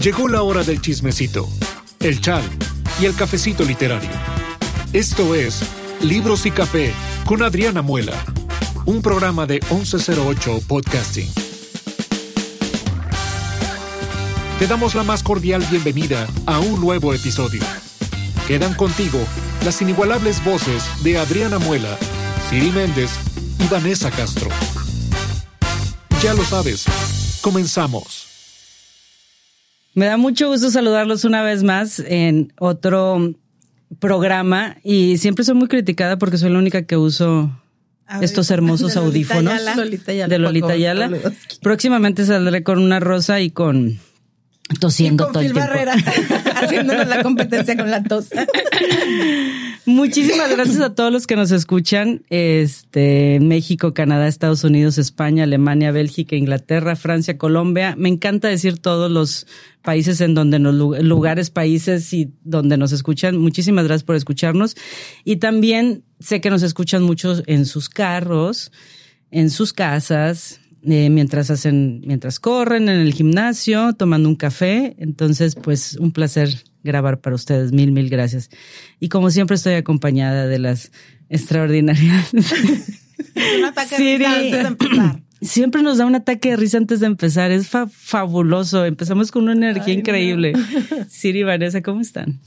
Llegó la hora del chismecito, el chal y el cafecito literario. Esto es Libros y Café con Adriana Muela, un programa de 1108 Podcasting. Te damos la más cordial bienvenida a un nuevo episodio. Quedan contigo las inigualables voces de Adriana Muela, Siri Méndez y Vanessa Castro. Ya lo sabes, comenzamos. Me da mucho gusto saludarlos una vez más en otro programa y siempre soy muy criticada porque soy la única que uso estos hermosos audífonos de Lolita Yala. Próximamente saldré con una rosa y con tosiendo todo el tiempo. Barrera, haciéndonos la competencia con la tos. Muchísimas gracias a todos los que nos escuchan. Este, México, Canadá, Estados Unidos, España, Alemania, Bélgica, Inglaterra, Francia, Colombia. Me encanta decir todos los países en donde nos, lugares, países y donde nos escuchan. Muchísimas gracias por escucharnos. Y también sé que nos escuchan muchos en sus carros, en sus casas, eh, mientras hacen, mientras corren en el gimnasio, tomando un café. Entonces, pues un placer grabar para ustedes. Mil, mil gracias. Y como siempre estoy acompañada de las extraordinarias. un ataque de risa antes de empezar. Siempre nos da un ataque de risa antes de empezar. Es fabuloso. Empezamos con una energía increíble. Siri y Vanessa, ¿cómo están?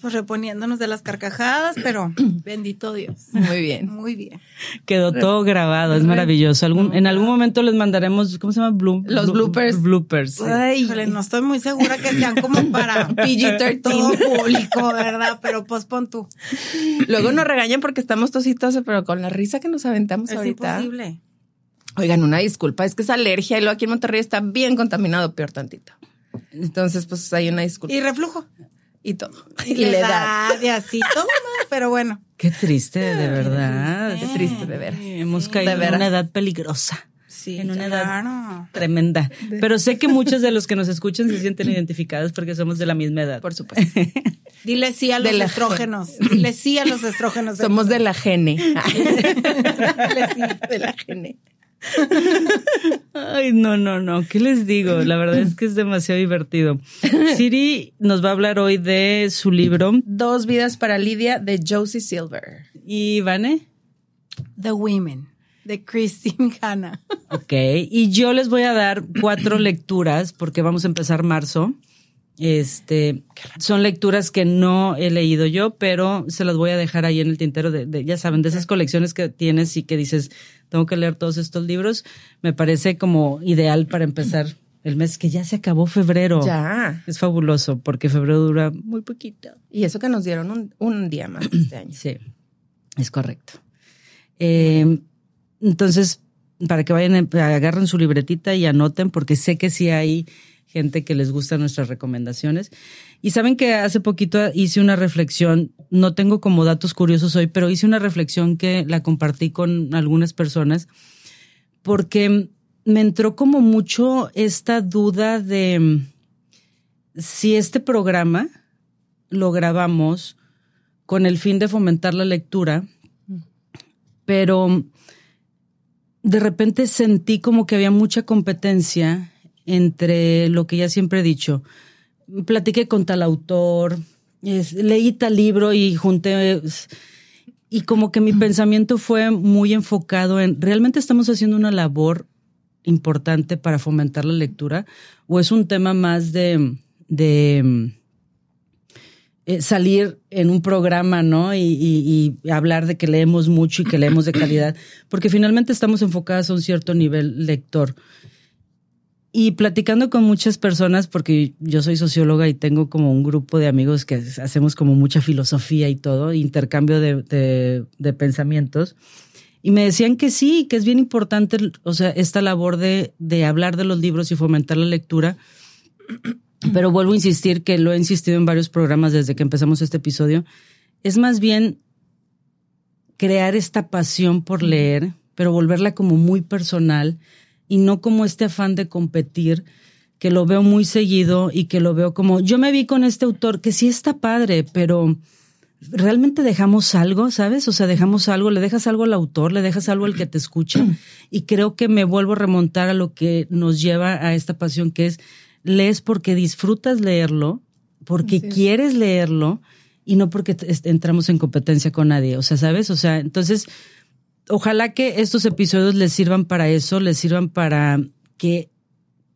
Pues reponiéndonos de las carcajadas, pero bendito Dios. Muy bien. Muy bien. Quedó todo grabado, es maravilloso. Algún, en algún momento les mandaremos, ¿cómo se llama? Los bloopers. Bloopers. Ay, no estoy muy segura que sean como para PG-13 todo público, ¿verdad? Pero pues pon tú. Luego nos regañan porque estamos tositos, pero con la risa que nos aventamos es ahorita. Imposible. Oigan, una disculpa, es que es alergia y luego aquí en Monterrey está bien contaminado, peor tantito. Entonces, pues hay una disculpa. Y reflujo y todo. Y, la edad y así, todo pero bueno. Qué triste, de verdad. Qué triste, de veras. Hemos caído en una edad peligrosa. Sí, en una edad tremenda. Pero sé que muchos de los que nos escuchan se sienten identificados porque somos de la misma edad. Por supuesto. Dile sí a los estrógenos. Dile sí a los estrógenos. Somos de la gene. Dile sí de la gene. Ay, no, no, no. ¿Qué les digo? La verdad es que es demasiado divertido. Siri nos va a hablar hoy de su libro Dos vidas para Lidia de Josie Silver. ¿Y Vane? The Women de Christine Hanna. Ok, y yo les voy a dar cuatro lecturas porque vamos a empezar marzo. Este, son lecturas que no he leído yo, pero se las voy a dejar ahí en el tintero de, ya saben, de esas colecciones que tienes y que dices, tengo que leer todos estos libros. Me parece como ideal para empezar el mes que ya se acabó febrero. Ya. Es fabuloso porque febrero dura muy poquito. Y eso que nos dieron un, un día más este año. Sí, es correcto. Eh, entonces, para que vayan, agarren su libretita y anoten, porque sé que sí hay gente que les gustan nuestras recomendaciones. Y saben que hace poquito hice una reflexión, no tengo como datos curiosos hoy, pero hice una reflexión que la compartí con algunas personas, porque me entró como mucho esta duda de si este programa lo grabamos con el fin de fomentar la lectura, pero de repente sentí como que había mucha competencia entre lo que ya siempre he dicho. Platiqué con tal autor, leí tal libro y junté... Y como que mi pensamiento fue muy enfocado en, ¿realmente estamos haciendo una labor importante para fomentar la lectura? ¿O es un tema más de, de eh, salir en un programa, ¿no? Y, y, hablar de que leemos mucho y que leemos de calidad, porque finalmente estamos enfocadas a un cierto nivel lector. Y platicando con muchas personas, porque yo soy socióloga y tengo como un grupo de amigos que hacemos como mucha filosofía y todo, intercambio de, de, pensamientos, y me decían que sí, que es bien importante, o sea, esta labor de, de hablar de los libros y fomentar la lectura. Pero vuelvo a insistir que lo he insistido en varios programas desde que empezamos este episodio. Es más bien crear esta pasión por leer, pero volverla como muy personal y no como este afán de competir que lo veo muy seguido y que lo veo como yo me vi con este autor que sí está padre, pero realmente dejamos algo, ¿sabes? O sea, dejamos algo, le dejas algo al autor, le dejas algo al que te escucha y creo que me vuelvo a remontar a lo que nos lleva a esta pasión que es lees porque disfrutas leerlo, porque quieres leerlo y no porque entramos en competencia con nadie. O sea, ¿sabes? O sea, entonces, ojalá que estos episodios les sirvan para eso, les sirvan para que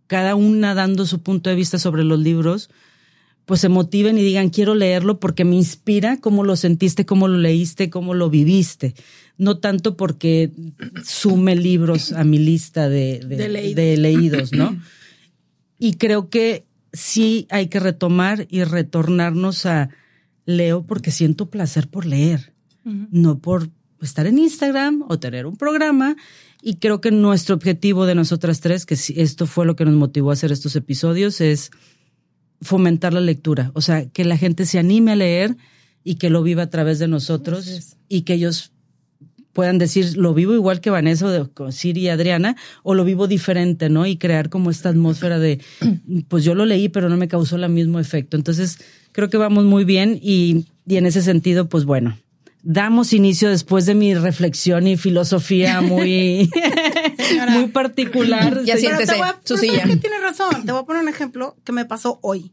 cada una dando su punto de vista sobre los libros, pues se motiven y digan, quiero leerlo porque me inspira cómo lo sentiste, cómo lo leíste, cómo lo viviste. No tanto porque sume libros a mi lista de, de, leídos. ¿no? Y creo que sí hay que retomar y retornarnos a leo porque siento placer por leer, no por estar en Instagram o tener un programa. Y creo que nuestro objetivo de nosotras tres, que esto fue lo que nos motivó a hacer estos episodios, es fomentar la lectura, o sea, que la gente se anime a leer y que lo viva a través de nosotros y que ellos puedan decir, lo vivo igual que Vanessa o Siri y Adriana, o lo vivo diferente, ¿no? Y crear como esta atmósfera de, pues yo lo leí, pero no me causó el mismo efecto. Entonces, creo que vamos muy bien y, y en ese sentido, pues bueno, damos inicio después de mi reflexión y filosofía muy, muy particular. Ya siéntese, su silla. que tiene razón. Te voy a poner un ejemplo que me pasó hoy.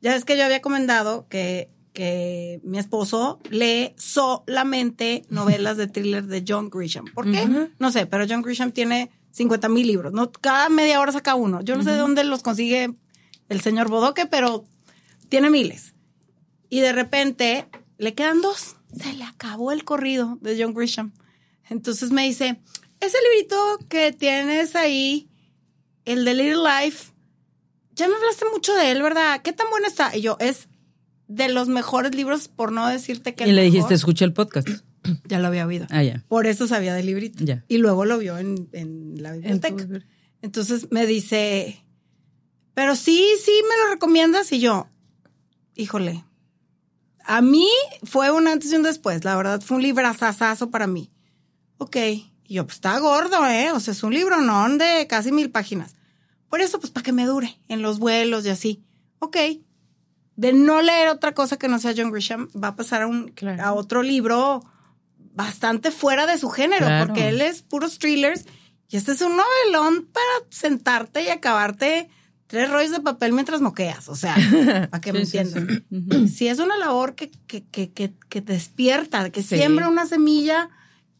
Ya es que yo había comentado que, que mi esposo lee solamente novelas de thriller de John Grisham. ¿Por qué? No sé, pero John Grisham tiene 50 mil libros. ¿no? Cada media hora saca uno. Yo no sé de dónde los consigue el señor Bodoque, pero tiene miles. Y de repente le quedan dos se le acabó el corrido de John Grisham. Entonces me dice, ese librito que tienes ahí, el de Little Life, ya me hablaste mucho de él, ¿verdad? ¿Qué tan bueno está? Y yo, es de los mejores libros, por no decirte que... Y le dijiste, escucha el podcast. Ya lo había oído. Ah, ya. Por eso sabía del librito. Ya. Y luego lo vio en, en la biblioteca. Entonces me dice, pero sí, sí, me lo recomiendas. Y yo, híjole, a mí fue un antes y un después, la verdad, fue un librazazazo para mí. Ok, y yo, pues está gordo, ¿eh? O sea, es un libro, no de casi mil páginas. Por eso, pues para que me dure en los vuelos y así. Ok, de no leer otra cosa que no sea John Grisham, va a pasar a, un, a otro libro bastante fuera de su género, porque él es puros thrillers y este es un novelón para sentarte y acabarte tres rollos de papel mientras moqueas, o sea, para que me entiendan. Si es una labor que, que, que, que, despierta, que siembra una semilla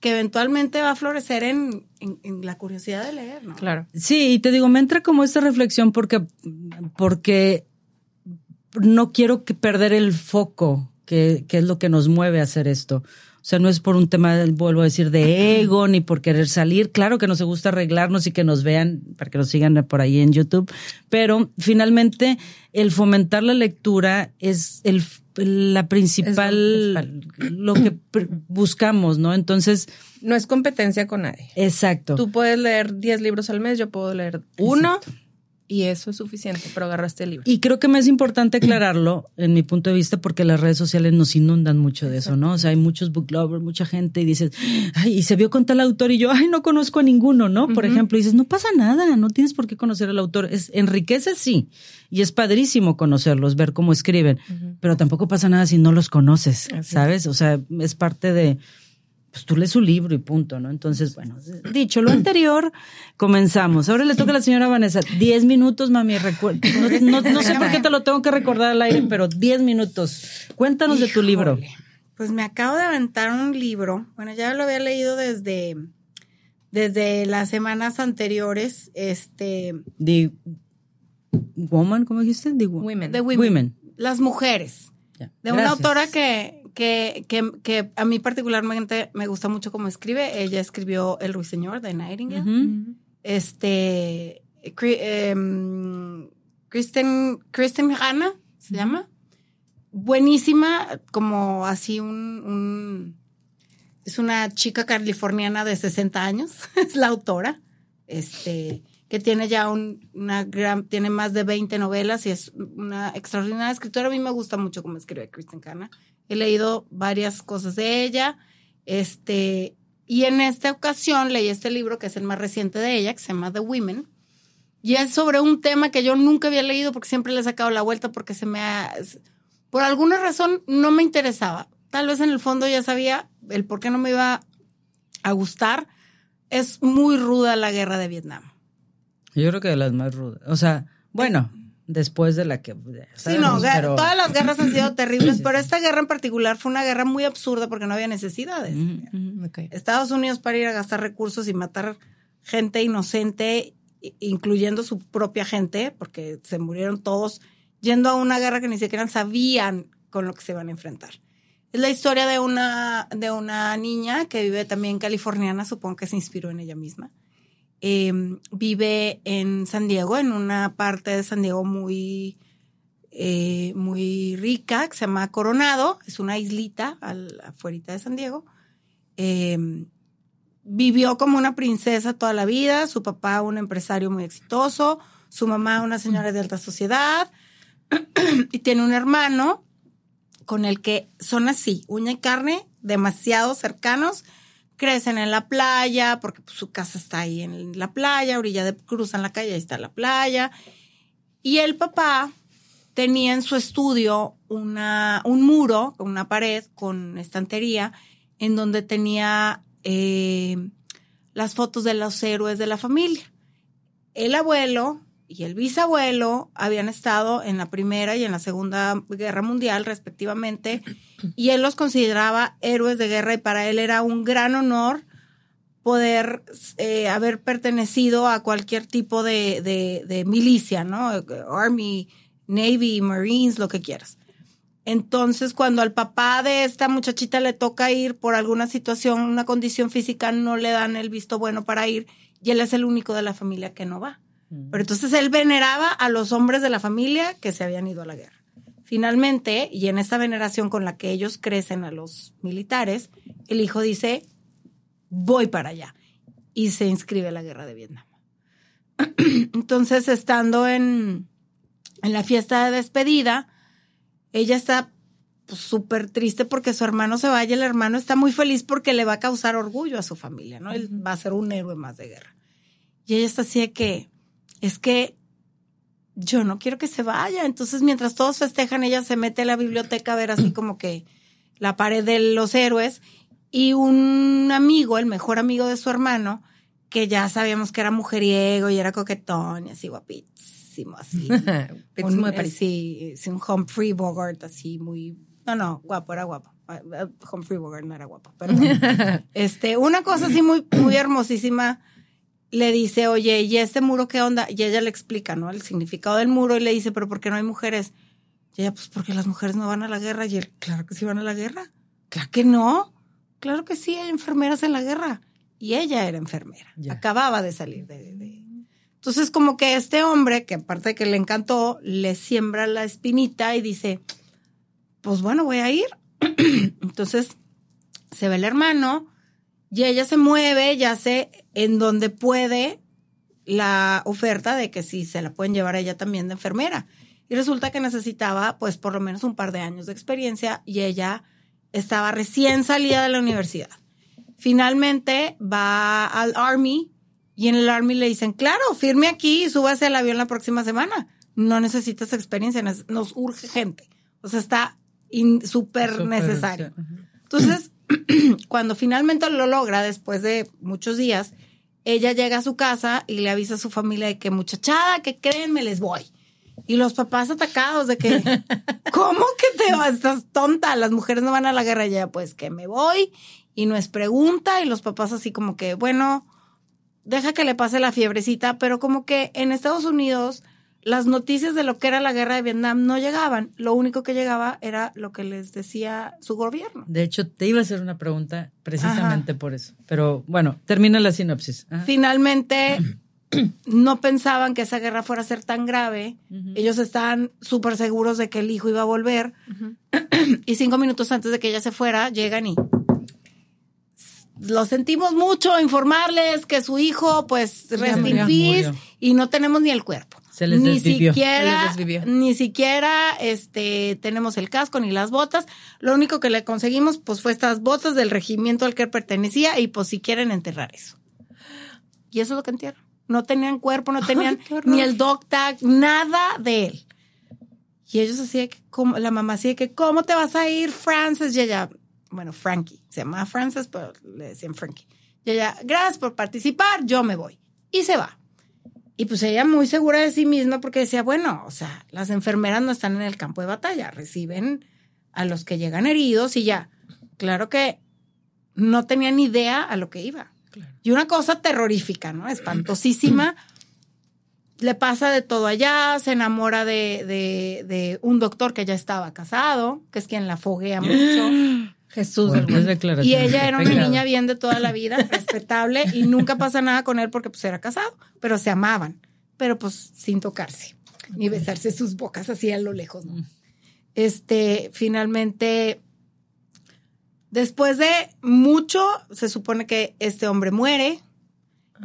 que eventualmente va a florecer en, en, la curiosidad de leer, ¿no? Claro. Sí, y te digo, me entra como esta reflexión porque, porque no quiero que perder el foco, que, que es lo que nos mueve a hacer esto. O sea, no es por un tema, vuelvo a decir, de ego ni por querer salir. Claro que nos gusta arreglarnos y que nos vean para que nos sigan por ahí en YouTube, pero finalmente el fomentar la lectura es el, la principal, lo que buscamos, ¿no? Entonces. No es competencia con nadie. Exacto. Tú puedes leer 10 libros al mes, yo puedo leer uno. Y eso es suficiente, pero agarraste el libro. Y creo que me es importante aclararlo, en mi punto de vista, porque las redes sociales nos inundan mucho de eso, ¿no? O sea, hay muchos book lovers, mucha gente, y dices, ay, y se vio con tal autor, y yo, ay, no conozco a ninguno, ¿no? Por ejemplo, y dices, no pasa nada, no tienes por qué conocer al autor. Es, enriquece, sí, y es padrísimo conocerlos, ver cómo escriben, pero tampoco pasa nada si no los conoces, ¿sabes? O sea, es parte de pues tú lees su libro y punto, ¿no? Entonces, bueno, dicho lo anterior, comenzamos. Ahora le toca a la señora Vanessa. Diez minutos, mami. No, no, sé por qué te lo tengo que recordar al aire, pero diez minutos. Cuéntanos de tu libro. Pues me acabo de aventar un libro. Bueno, ya lo había leído desde, desde las semanas anteriores. Este. The Woman, ¿cómo dijiste? The Women. The women. Las mujeres. De una autora que, que, que, que, a mí particularmente me gusta mucho cómo escribe. Ella escribió El Ruiseñor de Nightingale. Este, em, Kristen, Kristen Hanna se llama. Buenísima, como así un, es una chica californiana de 60 años, es la autora. Este, que tiene ya una gran, tiene más de 20 novelas y es una extraordinaria escritora. A mí me gusta mucho cómo escribe Kristen Hanna. He leído varias cosas de ella. Este, y en esta ocasión leí este libro que es el más reciente de ella, que se llama The Women. Y es sobre un tema que yo nunca había leído porque siempre le he sacado la vuelta porque se me ha... Por alguna razón no me interesaba. Tal vez en el fondo ya sabía el por qué no me iba a gustar. Es muy ruda la guerra de Vietnam. Yo creo que de las más rudas. O sea, bueno, después de la que... Sí, no, todas las guerras han sido terribles, pero esta guerra en particular fue una guerra muy absurda porque no había necesidades. Estados Unidos para ir a gastar recursos y matar gente inocente, incluyendo su propia gente, porque se murieron todos yendo a una guerra que ni siquiera sabían con lo que se iban a enfrentar. Es la historia de una, de una niña que vive también californiana, supongo que se inspiró en ella misma Em, vive en San Diego, en una parte de San Diego muy, eh, muy rica, que se llama Coronado, es una islita al, afuera de San Diego. Em, vivió como una princesa toda la vida, su papá un empresario muy exitoso, su mamá una señora de alta sociedad, y tiene un hermano con el que son así, uña y carne, demasiado cercanos, crecen en la playa, porque pues, su casa está ahí en la playa, orilla de, cruzan la calle, ahí está la playa. Y el papá tenía en su estudio una, un muro, una pared con estantería, en donde tenía eh, las fotos de los héroes de la familia. El abuelo y el bisabuelo habían estado en la Primera y en la Segunda Guerra Mundial, respectivamente, y él los consideraba héroes de guerra y para él era un gran honor poder eh, haber pertenecido a cualquier tipo de, milicia, ¿no? Army, Navy, Marines, lo que quieras. Entonces, cuando al papá de esta muchachita le toca ir por alguna situación, una condición física, no le dan el visto bueno para ir y él es el único de la familia que no va. Pero entonces él veneraba a los hombres de la familia que se habían ido a la guerra. Finalmente, y en esta veneración con la que ellos crecen a los militares, el hijo dice, voy para allá. Y se inscribe a la guerra de Vietnam. Entonces, estando en, en la fiesta de despedida, ella está pues, súper triste porque su hermano se vaya. El hermano está muy feliz porque le va a causar orgullo a su familia, ¿no? Él va a ser un héroe más de guerra. Y ella está así de que es que yo no quiero que se vaya. Entonces, mientras todos festejan, ella se mete a la biblioteca a ver así como que la pared de los héroes y un amigo, el mejor amigo de su hermano, que ya sabíamos que era mujeriego y era coquetón y así guapísimo, así. un, muy eh, sí, sí, un Humphrey Bogart así muy... No, no, guapo, era guapo. Ah, ah, Humphrey Bogart no era guapo, pero este, una cosa así muy, muy hermosísima le dice, oye, ¿y este muro qué onda? Y ella le explica, ¿no? El significado del muro y le dice, pero ¿por qué no hay mujeres? Y ella, pues porque las mujeres no van a la guerra. Y él, claro que sí van a la guerra. Claro que no. Claro que sí, hay enfermeras en la guerra. Y ella era enfermera. Acababa de salir de, de, Entonces, como que este hombre, que aparte de que le encantó, le siembra la espinita y dice, pues bueno, voy a ir. Entonces, se ve el hermano y ella se mueve, ya sé en donde puede la oferta de que sí se la pueden llevar a ella también de enfermera. Y resulta que necesitaba pues por lo menos un par de años de experiencia y ella estaba recién salida de la universidad. Finalmente va al Army y en el Army le dicen, claro, firme aquí y súbase al avión la próxima semana. No necesitas experiencia, nos urge gente. O sea, está súper necesario. Entonces, cuando finalmente lo logra, después de muchos días, ella llega a su casa y le avisa a su familia de que muchachada, que creen, me les voy. Y los papás atacados de que, ¿cómo que te vas? Estás tonta, las mujeres no van a la guerra. ya, pues que me voy y no es pregunta. Y los papás así como que, bueno, deja que le pase la fiebrecita, pero como que en Estados Unidos las noticias de lo que era la guerra de Vietnam no llegaban. Lo único que llegaba era lo que les decía su gobierno. De hecho, te iba a hacer una pregunta precisamente por eso. Pero bueno, termina la sinopsis. Finalmente, no pensaban que esa guerra fuera a ser tan grave. Ellos estaban súper seguros de que el hijo iba a volver. y cinco minutos antes de que ella se fuera, llegan y lo sentimos mucho informarles que su hijo, pues, rest in peace y no tenemos ni el cuerpo ni siquiera, ni siquiera este tenemos el casco ni las botas. Lo único que le conseguimos pues fue estas botas del regimiento al que pertenecía y pues si quieren enterrar eso. Y eso es lo que entierran. No tenían cuerpo, no tenían ni el dog tag, nada de él. Y ellos así que, como, la mamá así que, ¿cómo te vas a ir, Francis? Y ella, bueno, Frankie, se llama Francis, pero le decían Frankie. Y ella, gracias por participar, yo me voy. Y se va. Y pues ella muy segura de sí misma porque decía, bueno, o sea, las enfermeras no están en el campo de batalla, reciben a los que llegan heridos y ya. Claro que no tenía ni idea a lo que iba. Y una cosa terrorífica, ¿no? Espantosísima. Le pasa de todo allá, se enamora de, de, de, un doctor que ya estaba casado, que es quien la foguea mucho. Jesús. y ella era una niña bien de toda la vida, respetable, y nunca pasa nada con él porque pues era casado, pero se amaban, pero pues sin tocarse, ni besarse sus bocas así a lo lejos, ¿no? Este, finalmente, después de mucho, se supone que este hombre muere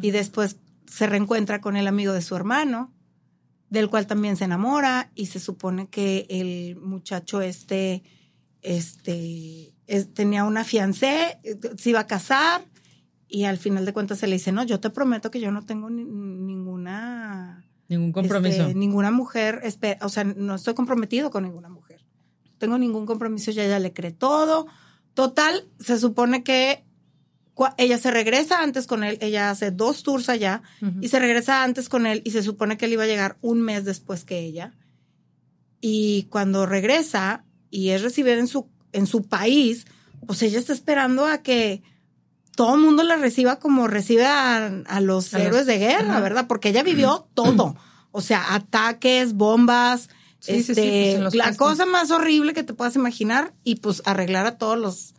y después se reencuentra con el amigo de su hermano, del cual también se enamora y se supone que el muchacho este, este, tenía una fiancé, se iba a casar y al final de cuentas se le dice, no, yo te prometo que yo no tengo ninguna... Ningún compromiso. Este, ninguna mujer, o sea, no estoy comprometido con ninguna mujer. No tengo ningún compromiso, ya ella le cree todo. Total, se supone que ella se regresa antes con él, ella hace dos tours allá y se regresa antes con él y se supone que él iba a llegar un mes después que ella. Y cuando regresa y es recibida en su en su país, pues ella está esperando a que todo el mundo la reciba como recibe a, los héroes de guerra, ¿verdad? Porque ella vivió todo. O sea, ataques, bombas, este, pues, la cosa más horrible que te puedas imaginar y pues arreglar a todos los,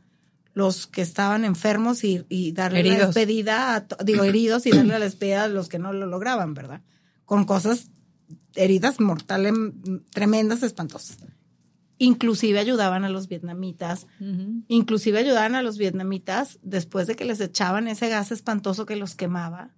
los que estaban enfermos y, darle la despedida, a, digo, heridos y darle la despedida a los que no lo lograban, ¿verdad? Con cosas, heridas mortales, tremendas, espantosas inclusive ayudaban a los vietnamitas, inclusive ayudaban a los vietnamitas después de que les echaban ese gas espantoso que los quemaba.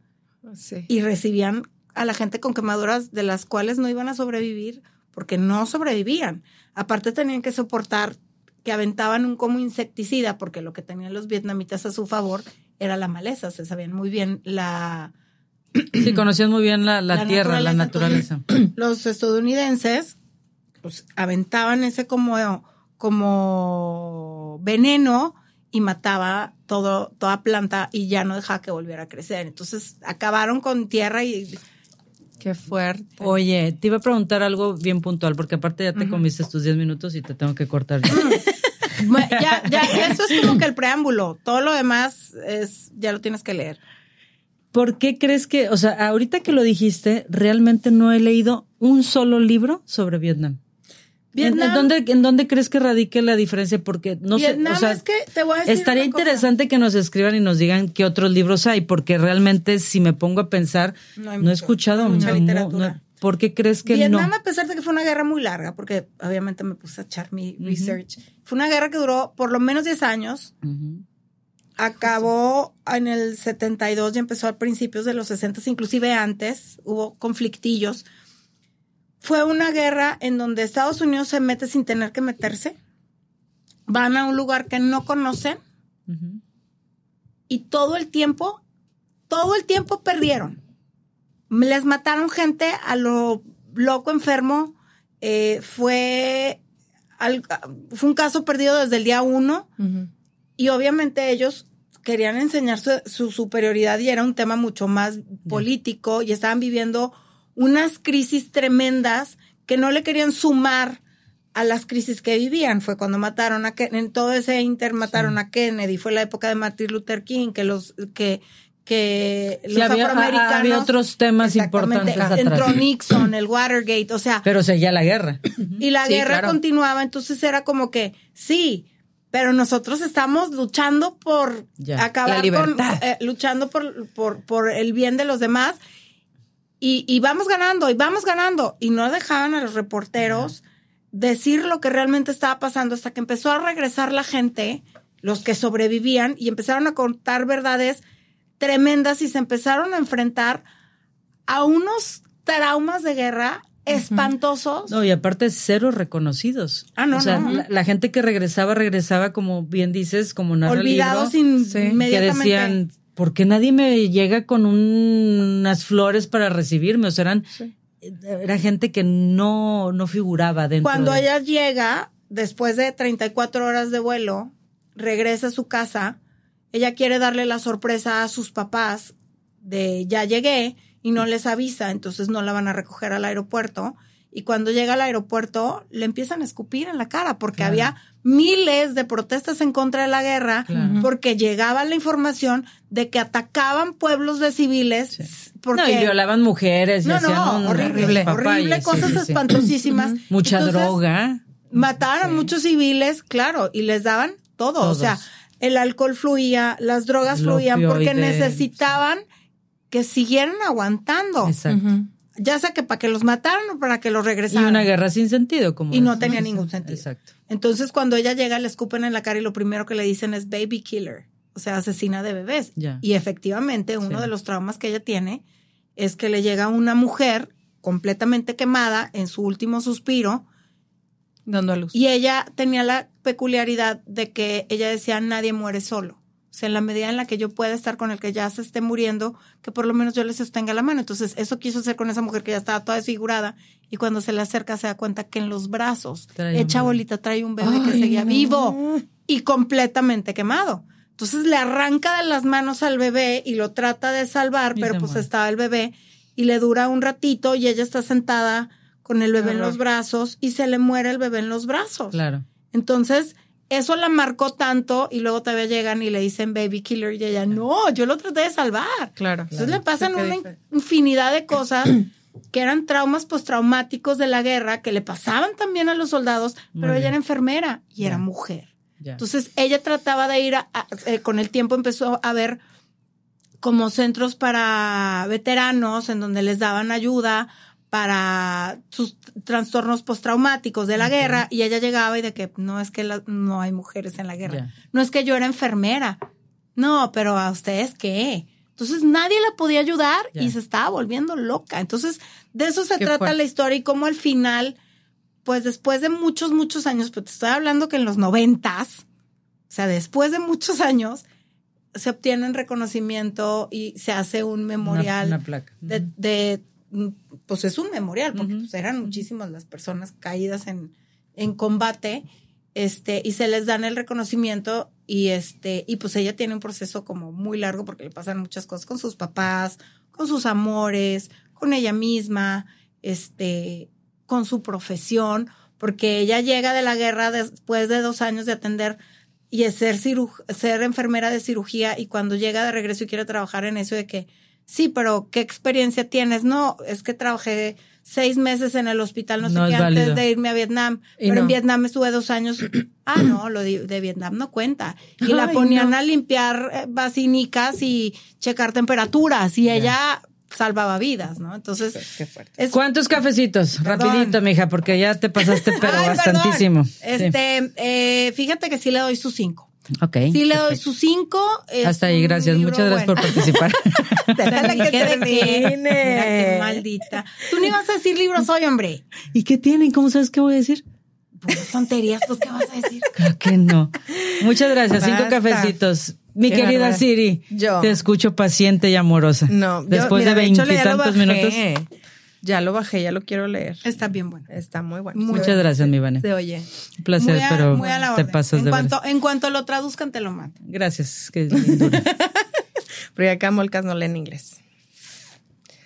Y recibían a la gente con quemaduras de las cuales no iban a sobrevivir porque no sobrevivían. Aparte tenían que soportar que aventaban un como insecticida porque lo que tenían los vietnamitas a su favor era la maleza, se sabían muy bien la... Sí, conocían muy bien la, tierra, la naturaleza. los estadounidenses pues aventaban ese como, como veneno y mataba todo, toda planta y ya no dejaba que volviera a crecer. Entonces acabaron con tierra y... Qué fuerte. Oye, te iba a preguntar algo bien puntual, porque aparte ya te comiste tus 10 minutos y te tengo que cortar. ya, ya, eso es como que el preámbulo. Todo lo demás es, ya lo tienes que leer. ¿Por qué crees que, o sea, ahorita que lo dijiste, realmente no he leído un solo libro sobre Vietnam? ¿En, dónde, ¿En dónde crees que radique la diferencia? Porque no sé. O sea, es que te voy a decir estaría interesante que nos escriban y nos digan qué otros libros hay, porque realmente, si me pongo a pensar, no, he escuchado mucha literatura. ¿Por qué crees que Vietnam, no? a pesar de que fue una guerra muy larga, porque obviamente me puse a echar mi research, fue una guerra que duró por lo menos 10 años. Acabó en el 72 y empezó a principios de los 60, inclusive antes. Hubo conflictillos fue una guerra en donde Estados Unidos se mete sin tener que meterse. Van a un lugar que no conocen. Y todo el tiempo, todo el tiempo perdieron. Les mataron gente a lo loco enfermo. Eh, fue, fue un caso perdido desde el día uno. Y obviamente ellos querían enseñar su, superioridad y era un tema mucho más político y estaban viviendo unas crisis tremendas que no le querían sumar a las crisis que vivían. Fue cuando mataron a Kennedy, en todo ese inter mataron a Kennedy, fue la época de Martin Luther King, que los, que, que los había, afroamericanos. Había otros temas importantes. Entró Nixon, el Watergate, o sea. Pero seguía la guerra. Y la guerra continuaba, entonces era como que, sí, pero nosotros estamos luchando por acabar con, eh, luchando por, por, por el bien de los demás y, vamos ganando, y vamos ganando. Y no dejaban a los reporteros decir lo que realmente estaba pasando hasta que empezó a regresar la gente, los que sobrevivían, y empezaron a contar verdades tremendas y se empezaron a enfrentar a unos traumas de guerra espantosos. No, y aparte cero reconocidos. Ah, no, o sea, La, gente que regresaba, regresaba, como bien dices, como narra Olvidados inmediatamente. Que decían, porque nadie me llega con unas flores para recibirme? O sea, eran, era gente que no, no figuraba dentro. Cuando ella llega, después de 34 horas de vuelo, regresa a su casa, ella quiere darle la sorpresa a sus papás de ya llegué y no les avisa, entonces no la van a recoger al aeropuerto. Y cuando llega al aeropuerto, le empiezan a escupir en la cara porque había miles de protestas en contra de la guerra, porque llegaba la información de que atacaban pueblos de civiles. Porque, no, y violaban mujeres. No, no, horrible, horrible, cosas espantosísimas. Mucha droga. Mataron a muchos civiles, claro, y les daban todo. O sea, el alcohol fluía, las drogas fluían porque necesitaban que siguieran aguantando. Exacto. Ya sea que para que los mataran o para que los regresaran. Y una guerra sin sentido, como. Y no tenía ningún sentido. Exacto. Entonces, cuando ella llega, le escupen en la cara y lo primero que le dicen es baby killer, o sea, asesina de bebés. Y efectivamente, uno de los traumas que ella tiene es que le llega una mujer completamente quemada en su último suspiro. Dando a luz. Y ella tenía la peculiaridad de que ella decía, nadie muere solo. O sea, en la medida en la que yo pueda estar con el que ya se esté muriendo, que por lo menos yo le sostenga la mano. Entonces, eso quiso hacer con esa mujer que ya estaba toda desfigurada y cuando se le acerca se da cuenta que en los brazos, echa bolita, trae un bebé que seguía vivo y completamente quemado. Entonces le arranca de las manos al bebé y lo trata de salvar, pero pues estaba el bebé y le dura un ratito y ella está sentada con el bebé en los brazos y se le muere el bebé en los brazos. Claro. Entonces, eso la marcó tanto y luego todavía llegan y le dicen baby killer y ella, no, yo lo traté de salvar. Claro. Entonces le pasan una infinidad de cosas que eran traumas postraumáticos de la guerra que le pasaban también a los soldados, pero ella era enfermera y era mujer. Entonces ella trataba de ir a, eh, con el tiempo empezó a ver como centros para veteranos en donde les daban ayuda para sus trastornos postraumáticos de la guerra y ella llegaba y de que no es que no hay mujeres en la guerra, no es que yo era enfermera, no, pero a ustedes qué. Entonces nadie la podía ayudar y se estaba volviendo loca. Entonces de eso se trata la historia y cómo al final, pues después de muchos, muchos años, pues te estoy hablando que en los noventas, o sea, después de muchos años, se obtiene un reconocimiento y se hace un memorial de pues es un memorial, porque pues, eran muchísimas las personas caídas en, en combate, este, y se les dan el reconocimiento y este, y pues ella tiene un proceso como muy largo porque le pasan muchas cosas con sus papás, con sus amores, con ella misma, este, con su profesión, porque ella llega de la guerra después de dos años de atender y ser, ser enfermera de cirugía y cuando llega de regreso y quiere trabajar en eso de que sí, pero ¿qué experiencia tienes? No, es que trabajé seis meses en el hospital, no, sé qué, antes de irme a Vietnam. pero en Vietnam estuve dos años. ah, no, lo de, Vietnam no cuenta. Y la ponían a limpiar eh, basinicas y checar temperaturas y ella salvaba vidas, ¿no? Entonces, qué fuerte. ¿cuántos cafecitos? Rapidito, mija, porque ya te pasaste pero bastantísimo. Este, eh, fíjate que sí le doy sus cinco. Ok. Sí le doy sus cinco. Hasta ahí, gracias. Muchas gracias por participar. Déjale que termine. Qué maldita. Tú ni vas a decir libros hoy, hombre. ¿Y qué tienen? ¿Cómo sabes qué voy a decir? Pues tonterías, pues ¿qué vas a decir? Claro que no. Muchas gracias. Cinco cafecitos. Mi querida Siri, yo te escucho paciente y amorosa. No, después de veintitantos minutos. Ya lo bajé, ya lo quiero leer. Está bien bueno. Está muy bueno. Muchas gracias, mi Vane. Se oye. Un placer, pero te pasas en de cuanto, En cuanto lo traduzcan, te lo mando. Gracias. Que pero acá Molcas no leen inglés.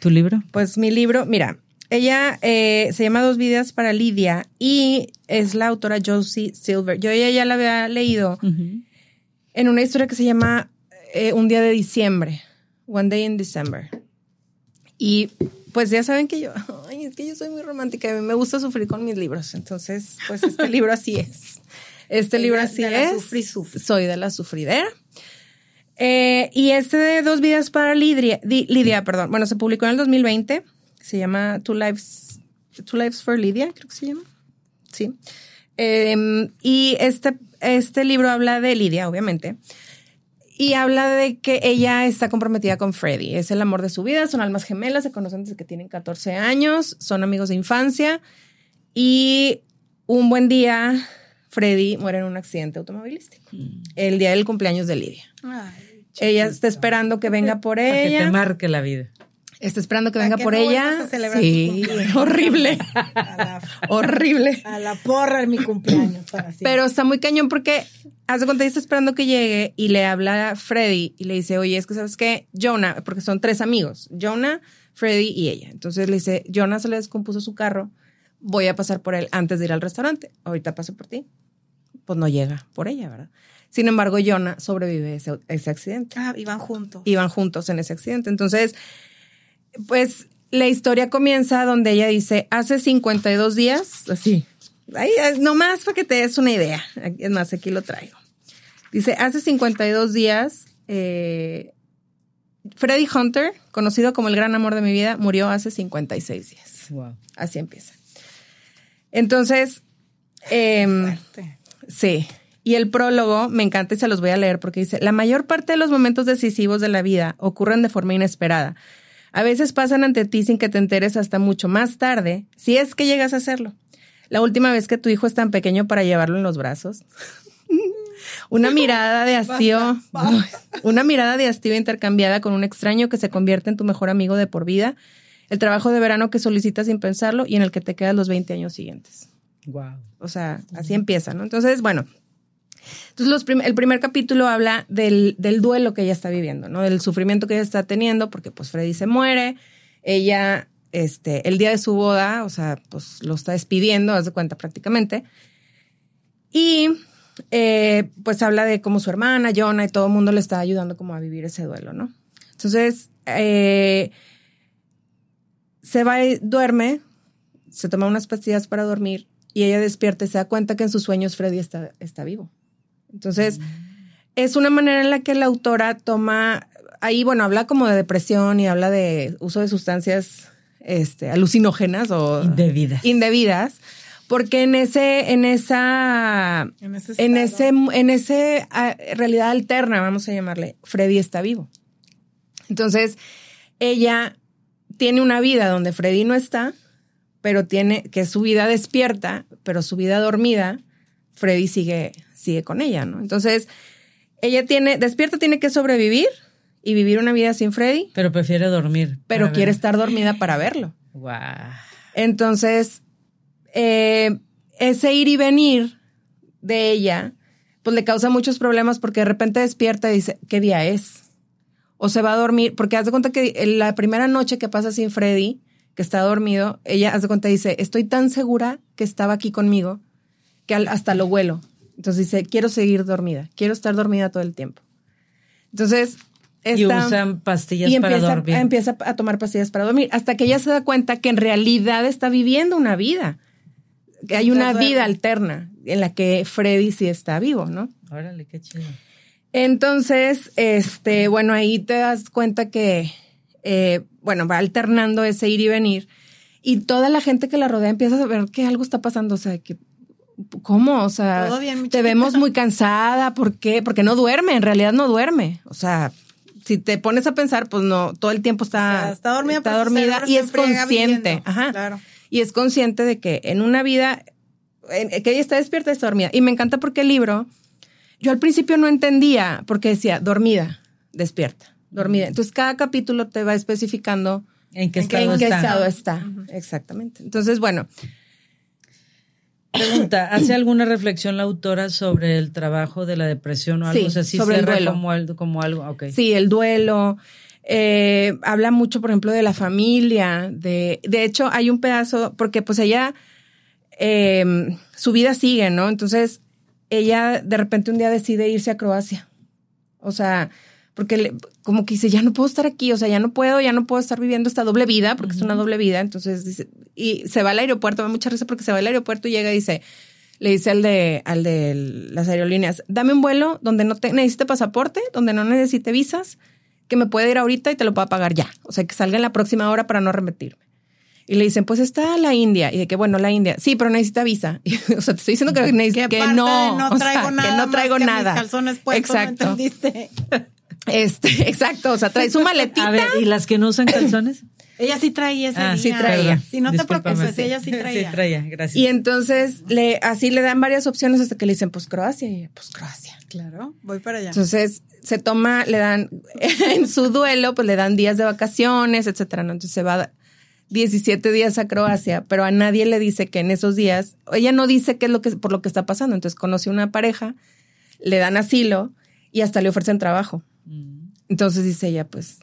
¿Tu libro? Pues mi libro, mira, ella eh, se llama Dos vidas para Lidia y es la autora Josie Silver. Yo ella ya la había leído en una historia que se llama eh, Un día de diciembre, One Day in December. Y pues ya saben que yo, ay, es que yo soy muy romántica, y me gusta sufrir con mis libros, entonces, pues este libro así es. Este libro así es. Soy de la sufridera. Eh, y este de Dos vidas para Lidia, Lidia, perdón, bueno, se publicó en el 2020, se llama Two Lives, Two Lives for Lidia, creo que se llama. Sí. Em, y este, este libro habla de Lidia, obviamente, y habla de que ella está comprometida con Freddy. Es el amor de su vida, son almas gemelas, se conocen desde que tienen 14 años, son amigos de infancia. Y un buen día, Freddy muere en un accidente automovilístico. Mm. El día del cumpleaños de Lidia. ella está esperando que venga por ella. que te marque la vida. Está esperando que venga por ella. Sí, horrible. horrible. A la porra en mi cumpleaños. Pero está muy cañón porque hace cuenta está esperando que llegue y le habla a Freddy y le dice, oye, es que sabes qué, Jonah, porque son tres amigos, Jonah, Freddy y ella. Entonces le dice, Jonah se le descompuso su carro, voy a pasar por él antes de ir al restaurante. Ahorita paso por ti. Pues no llega por ella, ¿verdad? Sin embargo, Jonah sobrevive ese, ese accidente. Ah, iban juntos. Iban juntos en ese accidente. Entonces, pues la historia comienza donde ella dice, hace 52 días, así, ahí, nomás para que te des una idea. Es más, aquí lo traigo. Dice, hace 52 días, eh, Freddy Hunter, conocido como el gran amor de mi vida, murió hace 56 días. Wow. Así empieza. Entonces, eh, sí. Y el prólogo me encanta y se los voy a leer porque dice, la mayor parte de los momentos decisivos de la vida ocurren de forma inesperada. A veces pasan ante ti sin que te enteres hasta mucho más tarde, si es que llegas a hacerlo. La última vez que tu hijo es tan pequeño para llevarlo en los brazos. una mirada de hastío, una mirada de hastío intercambiada con un extraño que se convierte en tu mejor amigo de por vida. El trabajo de verano que solicitas sin pensarlo y en el que te quedas los 20 años siguientes. Wow. O sea, así empieza, ¿no? Entonces, bueno, entonces, el primer capítulo habla del, duelo que ella está viviendo, ¿no? Del sufrimiento que ella está teniendo, porque pues Freddy se muere, ella, este, el día de su boda, o sea, pues lo está despidiendo, haz de cuenta prácticamente. Y eh, pues habla de cómo su hermana, Jonah y todo el mundo le está ayudando como a vivir ese duelo, ¿no? Entonces, eh, se va y duerme, se toma unas pastillas para dormir y ella despierta y se da cuenta que en sus sueños Freddy está, está vivo. Entonces, es una manera en la que la autora toma, ahí, bueno, habla como de depresión y habla de uso de sustancias este, alucinógenas o indebidas. indebidas porque en ese en esa en ese en ese, en ese ah, realidad alterna vamos a llamarle Freddy está vivo. Entonces ella tiene una vida donde Freddy no está pero tiene que su vida despierta pero su vida dormida Freddy sigue sigue con ella, ¿no? Entonces, ella tiene, despierta, tiene que sobrevivir y vivir una vida sin Freddy. Pero prefiere dormir. Pero quiere estar dormida para verlo. Wow. Entonces, eh, ese ir y venir de ella, pues le causa muchos problemas porque de repente despierta y dice, ¿qué día es? O se va a dormir, porque haz de cuenta que la primera noche que pasa sin Freddy, que está dormido, ella haz de cuenta y dice, estoy tan segura que estaba aquí conmigo que hasta lo vuelo. Entonces dice, quiero seguir dormida, quiero estar dormida todo el tiempo. Entonces... y usan pastillas y para dormir. Empieza a tomar pastillas para dormir, hasta que ella se da cuenta que en realidad está viviendo una vida, que hay una vida alterna en la que Freddy sí está vivo, ¿no? Órale, qué chido. Entonces, este, bueno, ahí te das cuenta que, eh, bueno, va alternando ese ir y venir y toda la gente que la rodea empieza a ver que algo está pasando, o sea, que ¿cómo? O sea, te vemos muy cansada, ¿por qué? Porque no duerme, en realidad no duerme. O sea, si te pones a pensar, pues no, todo el tiempo está, está dormida, está dormida y es consciente. Ajá. Claro. Y es consciente de que en una vida, que ella está despierta, está dormida. Y me encanta porque el libro, yo al principio no entendía, porque decía dormida, despierta, dormida. Entonces cada capítulo te va especificando en qué estado, en qué está. estado está. Exactamente. Entonces, bueno, Pregunta, ¿hace alguna reflexión la autora sobre el trabajo de la depresión o algo? Sí, sobre el duelo. Como, algo, como algo, okay. Sí, el duelo. Eh, habla mucho, por ejemplo, de la familia. De, de hecho, hay un pedazo, porque pues ella, eh, su vida sigue, ¿no? Entonces, ella de repente un día decide irse a Croacia. O sea, porque como que dice, ya no puedo estar aquí, o sea, ya no puedo, ya no puedo estar viviendo esta doble vida, porque es una doble vida, entonces dice, y se va al aeropuerto, va mucha risa porque se va al aeropuerto y llega y dice, le dice al de, al de las aerolíneas, dame un vuelo donde no te, necesite pasaporte, donde no necesite visas, que me puede ir ahorita y te lo pueda pagar ya, o sea, que salga en la próxima hora para no repetirme. Y le dicen, pues está la India. Y de que, bueno, la India. Sí, pero necesita visa. o sea, te estoy diciendo que, que, que no. no traigo nada. Que no traigo nada. calzones puestos, Exacto. Este, exacto, o sea, trae su maletita. A ver, ¿y las que no usan calzones? Ella sí traía ese ah, Sí traía. Si no te preocupes, ella sí traía. Sí traía, gracias. Y entonces le, así le dan varias opciones hasta que le dicen, pues Croacia, y pues Croacia. Claro, voy para allá. Entonces se toma, le dan, en su duelo, pues le dan días de vacaciones, etcétera, ¿no? Entonces se va 17 días a Croacia, pero a nadie le dice que en esos días, ella no dice qué es lo que, por lo que está pasando. Entonces conoce una pareja, le dan asilo y hasta le ofrecen trabajo. Mm. Entonces dice ella, pues.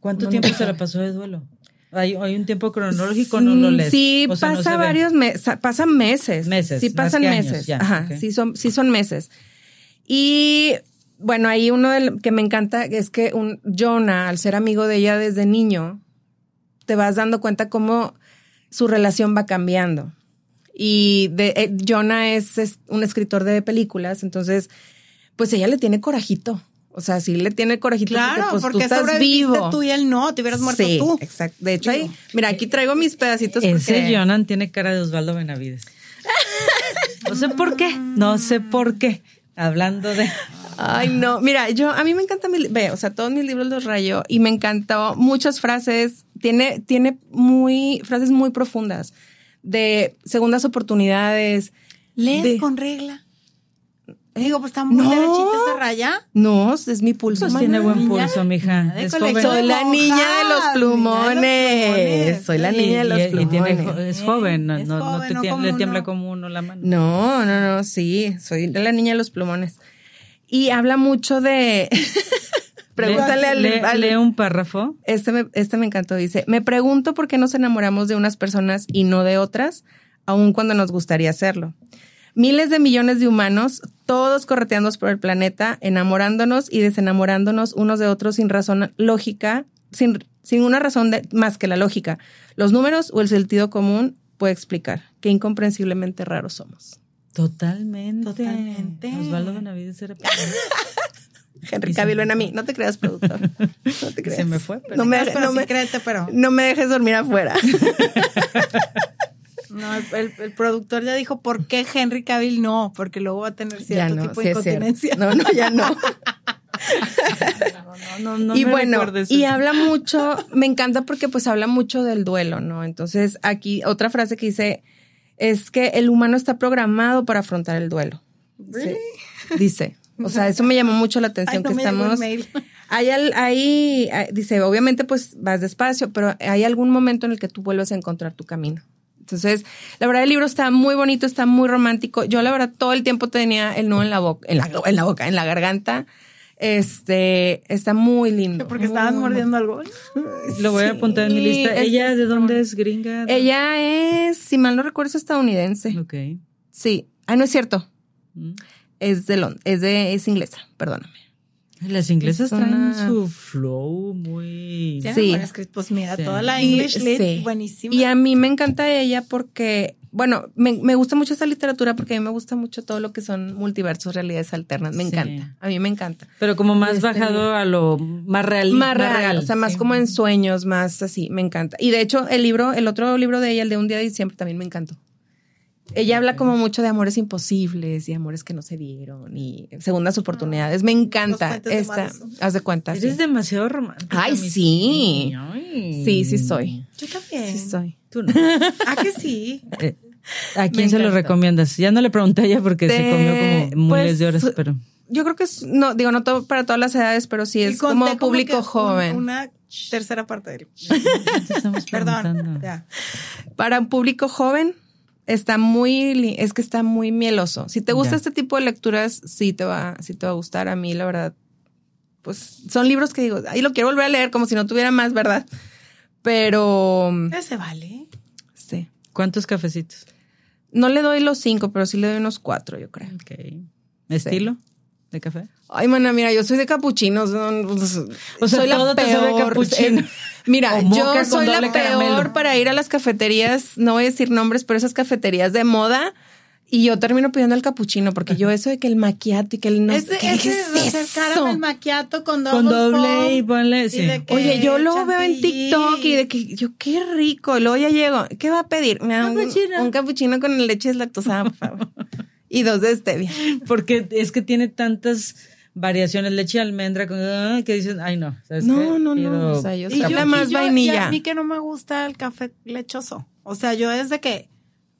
¿Cuánto tiempo se la pasó de duelo? Hay, hay un tiempo cronológico, no lo lees. Sí, pasa varios meses, pasan meses. Meses. Sí, pasan meses. Ajá, sí son, sí son meses. Y bueno, ahí uno del, que me encanta es que un Jonah, al ser amigo de ella desde niño, te vas dando cuenta cómo su relación va cambiando. Y de, eh, Jonah es, un escritor de películas, entonces, pues ella le tiene corajito. O sea, sí le tiene corajito claro, porque, pues, tú estás vivo. tú y él no, te hubieras muerto sí, tú. exacto. De hecho, ahí, mira, aquí traigo mis pedacitos. Ese Jonan tiene cara de Osvaldo Benavides. No sé por qué, no sé por qué. Hablando de. Ay, no. Mira, yo, a mí me encanta mi, ve, o sea, todos mis libros los rayo y me encantó muchas frases. Tiene, tiene muy, frases muy profundas de segundas oportunidades. ¿Lees con regla? Digo, pues está muy no, derechita esa raya. No, es mi pulso. Pues tiene buen pulso, mija. Soy la niña de los plumones. Soy la niña de los plumones. es joven, no, no, te le tiembla como uno la mano. No, no, no, sí, soy la niña de los plumones. Y habla mucho de... Pregúntale al, lee, un párrafo. Este me, este me encantó. Dice, me pregunto por qué nos enamoramos de unas personas y no de otras, aun cuando nos gustaría hacerlo. Miles de millones de humanos, todos correteando por el planeta, enamorándonos y desenamorándonos unos de otros sin razón lógica, sin, sin una razón de, más que la lógica. Los números o el sentido común puede explicar qué incomprensiblemente raros somos. Totalmente. Totalmente. Osvaldo Benavides era Henry Cavill, ven a mí. No te creas, productor. No te creas. Se me fue. Pero no, me, no, me, pero... no me dejes dormir afuera. No, el, productor ya dijo, ¿por qué Henry Cavill no? Porque luego va a tener cierto tipo de incontinencia. No, no, ya no. no, no, y bueno, y habla mucho, me encanta porque pues habla mucho del duelo, ¿no? Entonces aquí otra frase que dice es que el humano está programado para afrontar el duelo. Dice, o sea, eso me llamó mucho la atención que estamos. Hay, ahí, dice, obviamente pues vas despacio, pero hay algún momento en el que tú vuelves a encontrar tu camino. Entonces, la verdad, el libro está muy bonito, está muy romántico. Yo, la verdad, todo el tiempo tenía el nudo en la boca, en la, en la boca, en la garganta. Este, está muy lindo. Porque estaban mordiendo algo. Lo voy a apuntar en mi lista. ¿Ella de dónde es gringa? Ella es, si mal no recuerdo, es estadounidense. Ok. Sí. Ah, no es cierto. Mm. Es de Londres, es de, es inglesa, perdóname. Las inglesas traen su flow muy... Sí. Pues mira, toda la English lit, buenísima. Y a mí me encanta ella porque, bueno, me, me, gusta mucho esta literatura porque a mí me gusta mucho todo lo que son multiversos, realidades alternas. Me encanta. A mí me encanta. Pero como más este, bajado a lo más real. Más real. o sea, más como en sueños, más así. Me encanta. Y de hecho, el libro, el otro libro de ella, el de Un día de diciembre, también me encantó. Ella habla como mucho de amores imposibles y amores que no se dieron y segundas oportunidades. Me encanta esta. Haz de cuenta. Eres demasiado romántica. Ay, sí. Sí, sí soy. Yo también. Sí soy. Tú no. ¿A que sí? Eh, ¿A quién se lo recomiendas? Ya no le pregunté a ella porque se comió como miles pues, de horas, pero. Yo creo que es, no, digo, no todo, para todas las edades, pero sí es como público joven. una tercera parte del. Perdón. Ya. Para un público joven, está muy, es que está muy mieloso. Si te gusta este tipo de lecturas, sí te va, sí te va a gustar. A mí, la verdad, pues son libros que digo, ahí lo quiero volver a leer como si no tuviera más, ¿verdad? Pero. Ese vale. Sí. ¿Cuántos cafecitos? No le doy los cinco, pero sí le doy unos cuatro, yo creo. Ok. ¿Estilo? ¿De café? Ay, mana, mira, yo soy de capuchinos. Pues, o sea, soy la peor. mira, yo soy la peor para ir a las cafeterías, no voy a decir nombres, pero esas cafeterías de moda. Y yo termino pidiendo el capuchino porque yo eso de que el maquiato y que el no es, ¿qué es, eso? el maquiato con doble, con doble y ponle sí. Oye, yo lo veo en TikTok y de que yo qué rico, y luego ya llego, ¿qué va a pedir? Me un, un, capuchino con leche lactosada, por favor. y dos de stevia. Porque es que tiene tantas variaciones, leche de almendra, con, que dicen, ay no. no, no, no, o sea, yo y más vainilla. a mí que no me gusta el café lechoso. O sea, yo es de que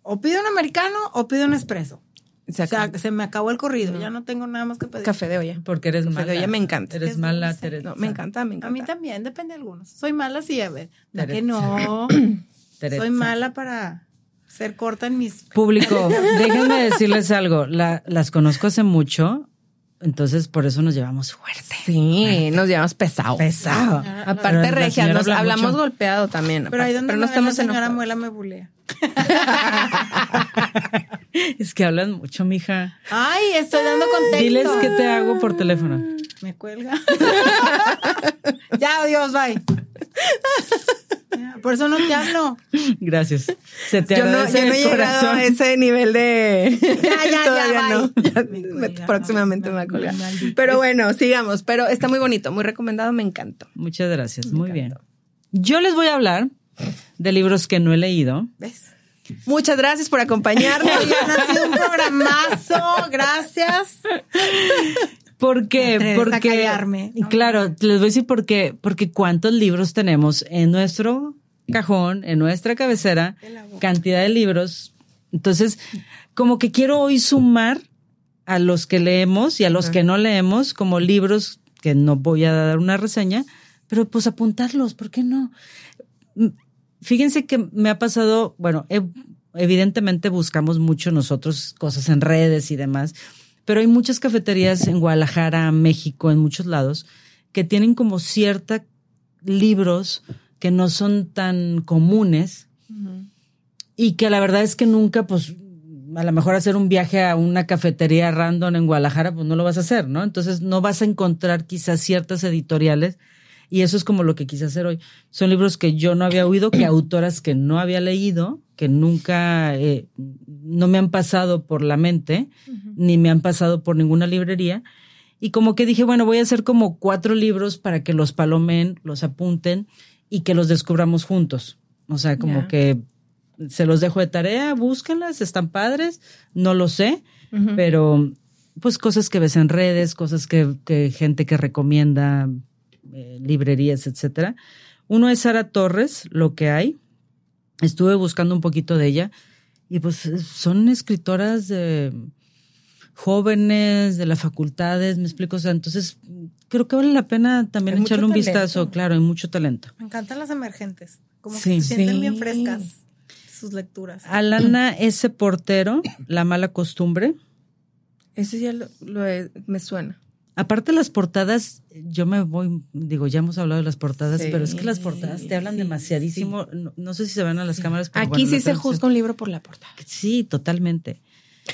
o pido un americano o pido un espresso. O sea, se me acabó el corrido, ya no tengo nada más que pedir. Café de olla. Porque eres mala. de olla me encanta. Eres mala, No, me encanta, me encanta. A mí también, depende de algunos. Soy mala, sí, a ver. que no. Soy mala para ser corta en mis... Público, déjenme decirles algo. las conozco hace mucho Entonces, por eso nos llevamos fuerte. Sí, nos llevamos pesado. Pesado. Aparte, regia, nos hablamos golpeado también. Pero ahí donde pero no estamos la señora muela me bulea. es que hablan mucho, mija. Ay, estoy dando contexto. Diles qué te hago por teléfono. Me cuelga. ya, adiós, bye. Por eso no te hablo. Gracias. Se te yo no, yo no he llegado a ese nivel de. Ya, ya, Todavía no. próximamente me va a colgar. Pero bueno, sigamos. Pero está muy bonito, muy recomendado, me encantó. Muchas gracias. muy bien. Yo les voy a hablar de libros que no he leído. ¿Ves? Muchas gracias por acompañarnos. ha sido un programazo. Gracias. ¿Por qué? Porque, claro, les voy a decir por qué. Porque cuántos libros tenemos en nuestro cajón, en nuestra cabecera, cantidad de libros. Entonces, como que quiero hoy sumar a los que leemos y a los que no leemos como libros que no voy a dar una reseña, pero pues apuntarlos, ¿por qué no? Fíjense que me ha pasado, bueno, evidentemente buscamos mucho nosotros cosas en redes y demás, pero hay muchas cafeterías en Guadalajara, México, en muchos lados, que tienen como cierta libros que no son tan comunes y que la verdad es que nunca, pues, a lo mejor hacer un viaje a una cafetería random en Guadalajara, pues no lo vas a hacer, ¿no? Entonces no vas a encontrar quizás ciertas editoriales y eso es como lo que quise hacer hoy. Son libros que yo no había oído, que autoras que no había leído, que nunca, eh, no me han pasado por la mente, ni me han pasado por ninguna librería. Y como que dije, bueno, voy a hacer como cuatro libros para que los palomen, los apunten y que los descubramos juntos. O sea, como que se los dejo de tarea, búsquenlas, están padres, no lo sé, pero pues cosas que ves en redes, cosas que, que gente que recomienda eh, librerías, etcétera. Uno es Sara Torres, Lo que hay. Estuve buscando un poquito de ella y pues son escritoras de jóvenes, de las facultades, me explico, o sea, entonces creo que vale la pena también echarle un vistazo, claro, hay mucho talento. Me encantan las emergentes, como que se sienten bien frescas sus lecturas. Alana S. Portero, La mala costumbre. Ese ya lo, me suena. Aparte las portadas, yo me voy, digo, ya hemos hablado de las portadas, pero es que las portadas te hablan demasiadísimo. No, sé si se ven a las cámaras. Pero Aquí sí se juzga un libro por la portada. Sí, totalmente.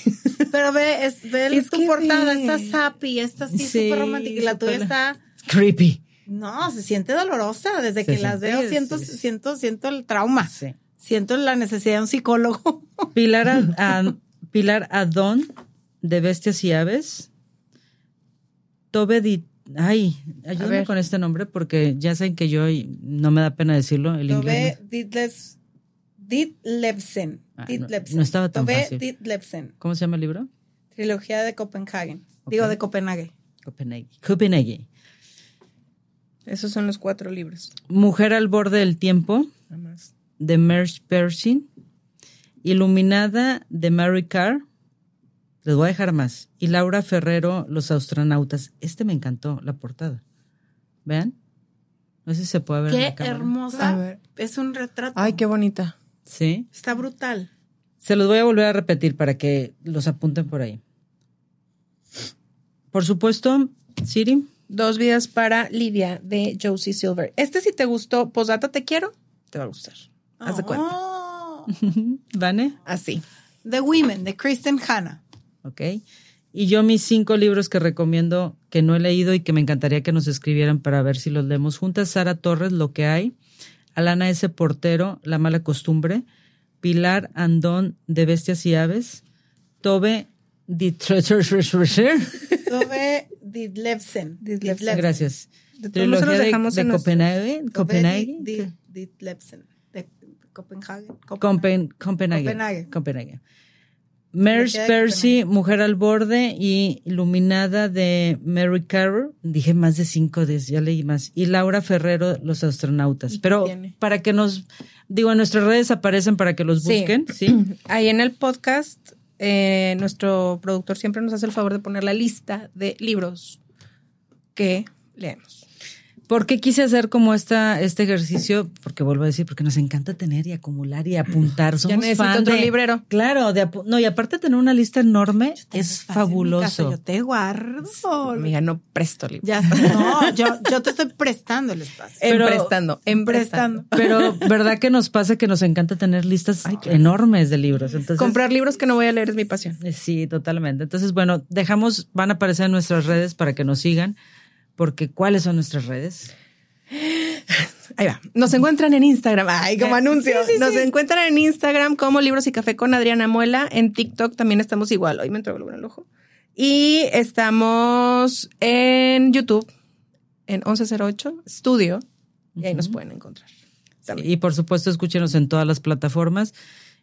Pero ve, es, ve tu portada, está sappy, está así súper romántica y la tuya está... Creepy. No, se siente dolorosa. Desde que las veo siento, siento, siento el trauma. Siento la necesidad de un psicólogo. Pilar, Pilar Adón, de Bestias y Aves Tove Ay, ayúdame con este nombre porque ya saben que yo no me da pena decirlo. El Tove Ditlevsen. Ah, no, estaba tan Tove fácil. Ditlevsen. ¿Cómo se llama el libro? Trilogía de Copenhagen. Digo, de Copenhague. Copenhague. Copenhague. Esos son los cuatro libros. Mujer al borde del tiempo. De Merce Pershing. Iluminada de Mary Carr. Les voy a dejar más. Y Laura Ferrero, Los astronautas. Este me encantó, la portada. ¿Vean? No sé si se puede ver. Qué hermosa. Es un retrato. Ay, qué bonita. Sí. Está brutal. Se los voy a volver a repetir para que los apunten por ahí. Por supuesto, Siri. Dos vidas para Lidia de Josie Silver. Este si te gustó, posdata te quiero, te va a gustar. Haz de cuenta. Oh. ¿Vane? Así. The Women, de Kristen Hanna. ¿Ok? Y yo mis cinco libros que recomiendo que no he leído y que me encantaría que nos escribieran para ver si los leemos juntas. Sara Torres, Lo que hay. Alana S. Portero, La mala costumbre. Pilar Andón, De bestias y aves. Tove Tove Ditlevsen. Gracias. De Trilogía de, de Copenhague. Copenhague. Copenhague. Copenhague. Copenhague. Merce Percy, Mujer al Borde y Iluminada de Mary Carroll. Dije más de cinco, de, ya leí más. Y Laura Ferrero, Los astronautas. Pero para que nos, digo, en nuestras redes aparecen para que los busquen. Sí. Ahí en el podcast, eh, nuestro productor siempre nos hace el favor de poner la lista de libros que leemos. ¿Por qué quise hacer como esta, este ejercicio? Porque vuelvo a decir, porque nos encanta tener y acumular y apuntar. Somos ya necesito otro librero. Claro, de no, y aparte tener una lista enorme es fabuloso. yo te guardo. Amiga, no presto libros. Ya No, yo, yo te estoy prestando el espacio. Emprestando, emprestando. Pero, ¿verdad que nos pasa que nos encanta tener listas enormes de libros? Entonces, Comprar libros que no voy a leer es mi pasión. Eh, sí, totalmente. Entonces, bueno, dejamos, van a aparecer en nuestras redes para que nos sigan porque ¿cuáles son nuestras redes? Ahí va. Nos encuentran en Instagram. Ay, como anuncio. Nos encuentran en Instagram como Libros y Café con Adriana Muela. En TikTok también estamos igual. Hoy me entró algo en el ojo. Y estamos en YouTube, en 1108 Studio. Y ahí nos pueden encontrar. y por supuesto, escúchenos en todas las plataformas.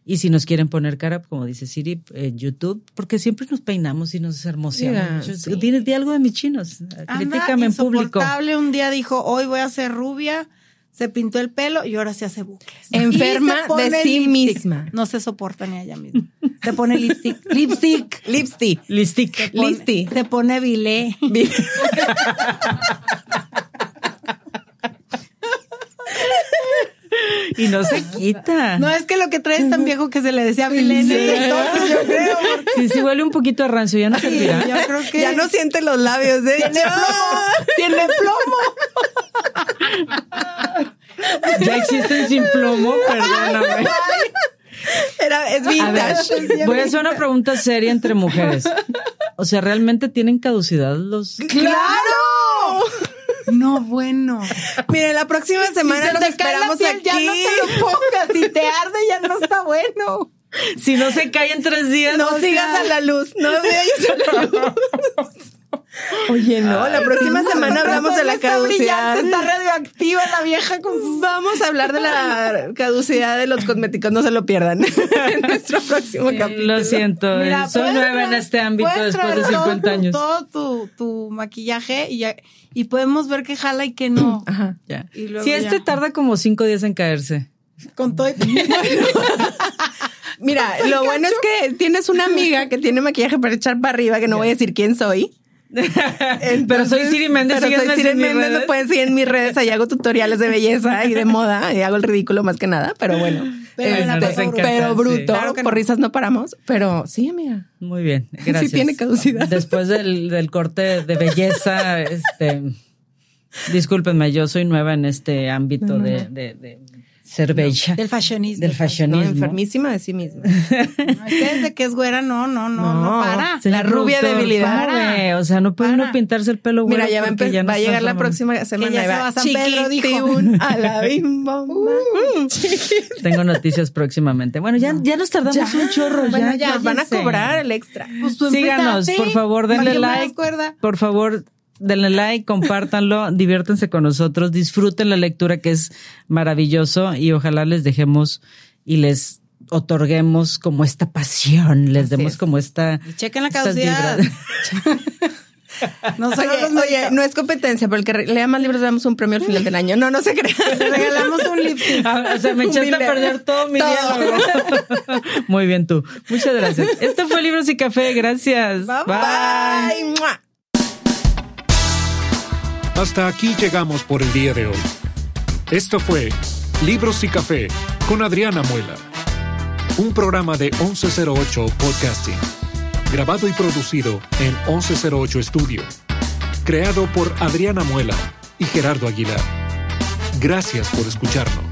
Y si nos quieren poner cara, como dice Siri, en YouTube, porque siempre nos peinamos y nos hermoseamos. Tiene algo de mis chinos. Critícame en público. Un día dijo, hoy voy a ser rubia, se pintó el pelo y ahora se hace bucles. Enferma de sí misma. No se soporta ni ella misma. Se pone lipstick. lipstick. Lipstick. Lipstick. Se pone, Se pone bilé. y no se quita. No, es que lo que trae es tan viejo que se le decía milenio. Entonces yo creo. Sí, sí, huele un poquito a rancio, ya no se tira. Yo creo que. Ya no siente los labios, ¿eh? Tiene plomo. Tiene plomo. Ya existen sin plomo, perdóname. Era, es vintage. voy a hacer una pregunta seria entre mujeres. O sea, ¿realmente tienen caducidad los...? ¡Claro! No, bueno. Mire, la próxima semana si nos esperamos aquí. Ya no te lo pongas. Si te arde, ya no está bueno. Si no se cae en tres días. No, sigas a la luz. No vayas a la luz. Oye, no, la próxima semana hablamos de la caducidad. Está radioactiva la vieja con Vamos a hablar de la caducidad de los cosméticos, no se lo pierdan en nuestro próximo capítulo. Lo siento, soy nueva en este ámbito después de 50 años. Todo tu, tu maquillaje y, y podemos ver que jala y que no. Ajá, ya. si este tarda como cinco días en caerse. Con todo. Mira, lo bueno es que tienes una amiga que tiene maquillaje para echar para arriba, que no voy a decir quién soy pero soy Siri Méndez. Pero soy Siri Méndez, me pueden seguir en mis redes. Ahí hago tutoriales de belleza y de moda. Y hago el ridículo más que nada, pero bueno. Pero, este, bruto. por risas no paramos. Pero sí, amiga. Muy bien. Gracias. Sí tiene caducidad. Después del, del corte de belleza, este. Discúlpenme, yo soy nueva en este ámbito de, de ser bella. del fashionismo. Del fashionismo. enfermísima de sí misma. No, es que desde que es güera, no, no, no, no, para. La rubia debilidad. O sea, no puede uno pintarse el pelo güero. Mira, ya va, ya va a llegar la próxima semana. Que ya se va a San Pedro, dijo. a la bim uh, Tengo noticias próximamente. Bueno, ya, ya nos tardamos un chorro. Bueno, ya, nos van a cobrar el extra. Pues Síganos, por favor, denle like. Por favor, denle like, compártanlo, diviértanse con nosotros, disfruten la lectura que es maravilloso y ojalá les dejemos y les otorguemos como esta pasión, les demos como esta... Y chequen la caducidad. No oye, oye, no es competencia, pero el que lea más libros le damos un premio al final del año. No, no se crea. Le regalamos un lipstick. Ah, o sea, me echaste a perder todo mi día. Muy bien tú. Muchas gracias. Esto fue Libros y Café. Gracias. bye. bye. Hasta aquí llegamos por el día de hoy. Esto fue Libros y Café con Adriana Muela, un programa de 1108 Podcasting, grabado y producido en 1108 Studio, creado por Adriana Muela y Gerardo Aguilar. Gracias por escucharnos.